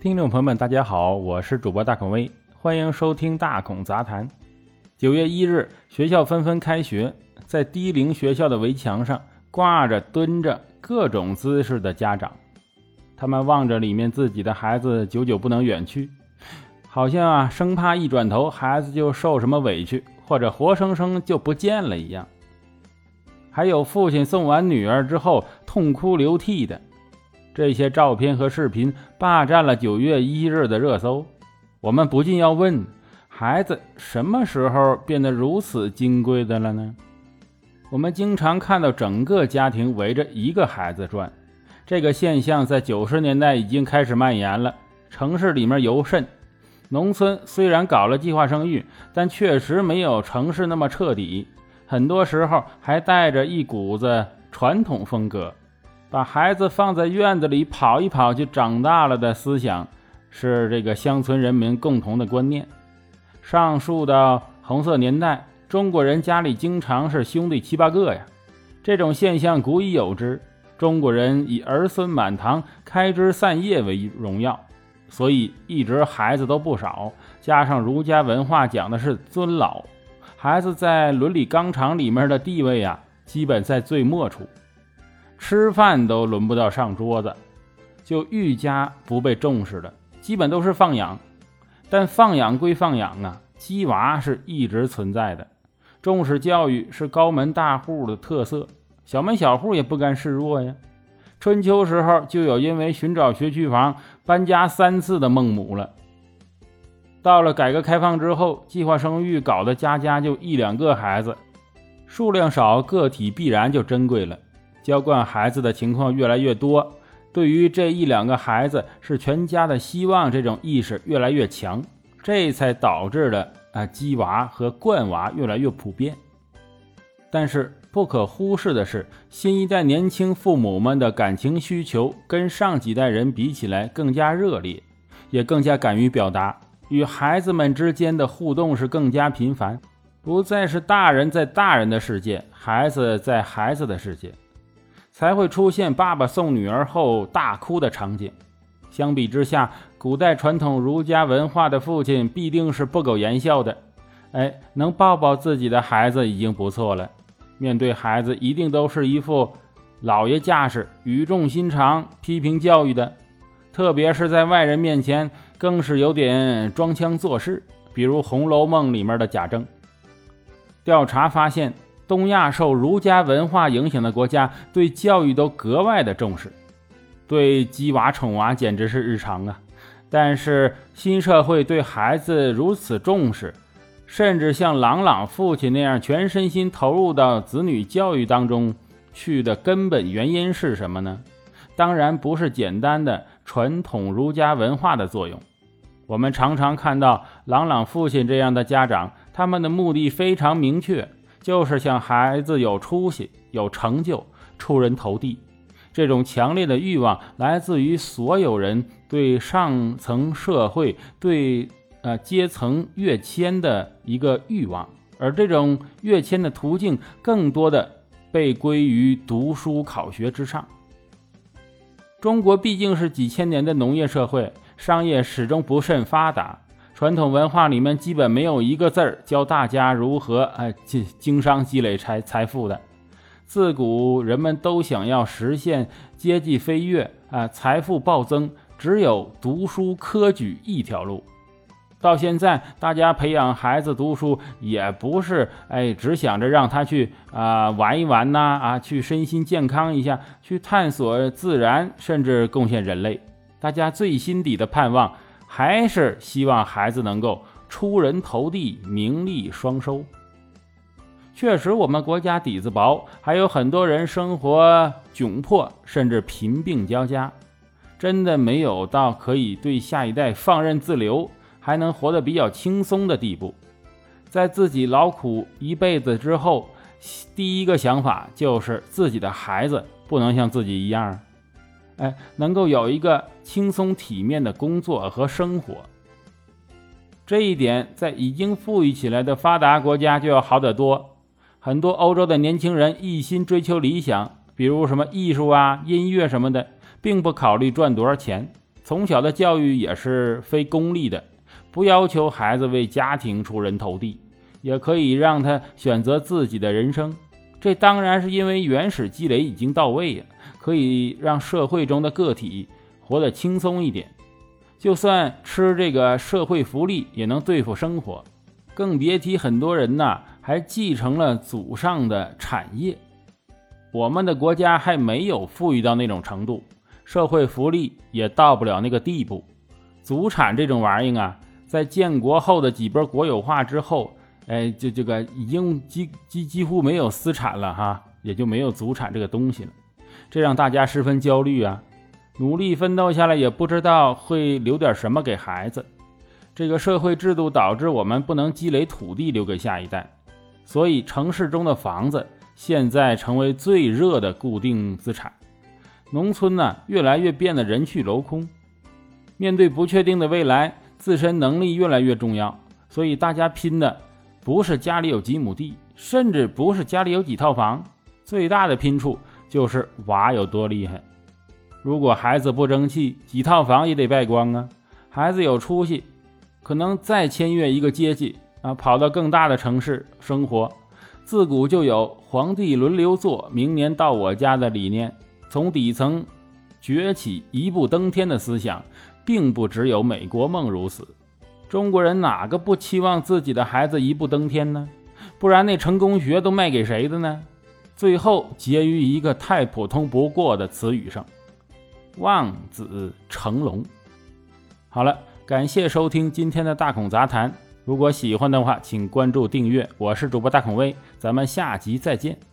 听众朋友们，大家好，我是主播大孔威，欢迎收听大孔杂谈。九月一日，学校纷纷开学，在低龄学校的围墙上挂着蹲着各种姿势的家长，他们望着里面自己的孩子，久久不能远去，好像啊，生怕一转头孩子就受什么委屈，或者活生生就不见了一样。还有父亲送完女儿之后痛哭流涕的。这些照片和视频霸占了九月一日的热搜，我们不禁要问：孩子什么时候变得如此金贵的了呢？我们经常看到整个家庭围着一个孩子转，这个现象在九十年代已经开始蔓延了。城市里面尤甚，农村虽然搞了计划生育，但确实没有城市那么彻底，很多时候还带着一股子传统风格。把孩子放在院子里跑一跑就长大了的思想，是这个乡村人民共同的观念。上述的红色年代，中国人家里经常是兄弟七八个呀，这种现象古已有之。中国人以儿孙满堂、开枝散叶为荣耀，所以一直孩子都不少。加上儒家文化讲的是尊老，孩子在伦理纲常里面的地位啊，基本在最末处。吃饭都轮不到上桌子，就愈加不被重视了。基本都是放养，但放养归放养啊，鸡娃是一直存在的。重视教育是高门大户的特色，小门小户也不甘示弱呀。春秋时候就有因为寻找学区房搬家三次的孟母了。到了改革开放之后，计划生育搞得家家就一两个孩子，数量少，个体必然就珍贵了。娇惯孩子的情况越来越多，对于这一两个孩子是全家的希望，这种意识越来越强，这才导致了啊鸡娃和惯娃越来越普遍。但是不可忽视的是，新一代年轻父母们的感情需求跟上几代人比起来更加热烈，也更加敢于表达，与孩子们之间的互动是更加频繁，不再是大人在大人的世界，孩子在孩子的世界。才会出现爸爸送女儿后大哭的场景。相比之下，古代传统儒家文化的父亲必定是不苟言笑的。哎，能抱抱自己的孩子已经不错了。面对孩子，一定都是一副老爷架势，语重心长批评教育的。特别是在外人面前，更是有点装腔作势。比如《红楼梦》里面的贾政。调查发现。东亚受儒家文化影响的国家，对教育都格外的重视，对鸡娃宠娃简直是日常啊。但是新社会对孩子如此重视，甚至像朗朗父亲那样全身心投入到子女教育当中去的根本原因是什么呢？当然不是简单的传统儒家文化的作用。我们常常看到朗朗父亲这样的家长，他们的目的非常明确。就是想孩子有出息、有成就、出人头地，这种强烈的欲望来自于所有人对上层社会、对呃阶层跃迁的一个欲望，而这种跃迁的途径更多的被归于读书考学之上。中国毕竟是几千年的农业社会，商业始终不甚发达。传统文化里面基本没有一个字儿教大家如何哎经经商积累财财富的。自古人们都想要实现阶级飞跃啊，财富暴增，只有读书科举一条路。到现在，大家培养孩子读书也不是哎只想着让他去啊玩一玩呐啊去身心健康一下，去探索自然，甚至贡献人类。大家最心底的盼望。还是希望孩子能够出人头地、名利双收。确实，我们国家底子薄，还有很多人生活窘迫，甚至贫病交加，真的没有到可以对下一代放任自流，还能活得比较轻松的地步。在自己劳苦一辈子之后，第一个想法就是自己的孩子不能像自己一样。哎，能够有一个轻松体面的工作和生活，这一点在已经富裕起来的发达国家就要好得多。很多欧洲的年轻人一心追求理想，比如什么艺术啊、音乐什么的，并不考虑赚多少钱，从小的教育也是非功利的，不要求孩子为家庭出人头地，也可以让他选择自己的人生。这当然是因为原始积累已经到位呀，可以让社会中的个体活得轻松一点。就算吃这个社会福利也能对付生活，更别提很多人呐还继承了祖上的产业。我们的国家还没有富裕到那种程度，社会福利也到不了那个地步。祖产这种玩意儿啊，在建国后的几波国有化之后，哎，就这个已经几几几乎没有私产了哈，也就没有祖产这个东西了，这让大家十分焦虑啊。努力奋斗下来，也不知道会留点什么给孩子。这个社会制度导致我们不能积累土地留给下一代，所以城市中的房子现在成为最热的固定资产。农村呢，越来越变得人去楼空。面对不确定的未来，自身能力越来越重要。所以大家拼的不是家里有几亩地，甚至不是家里有几套房，最大的拼处就是娃有多厉害。如果孩子不争气，几套房也得败光啊！孩子有出息，可能再签约一个阶级啊，跑到更大的城市生活。自古就有“皇帝轮流坐，明年到我家”的理念，从底层崛起一步登天的思想，并不只有美国梦如此。中国人哪个不期望自己的孩子一步登天呢？不然那成功学都卖给谁的呢？最后结于一个太普通不过的词语上。望子成龙。好了，感谢收听今天的大孔杂谈。如果喜欢的话，请关注订阅。我是主播大孔威，咱们下集再见。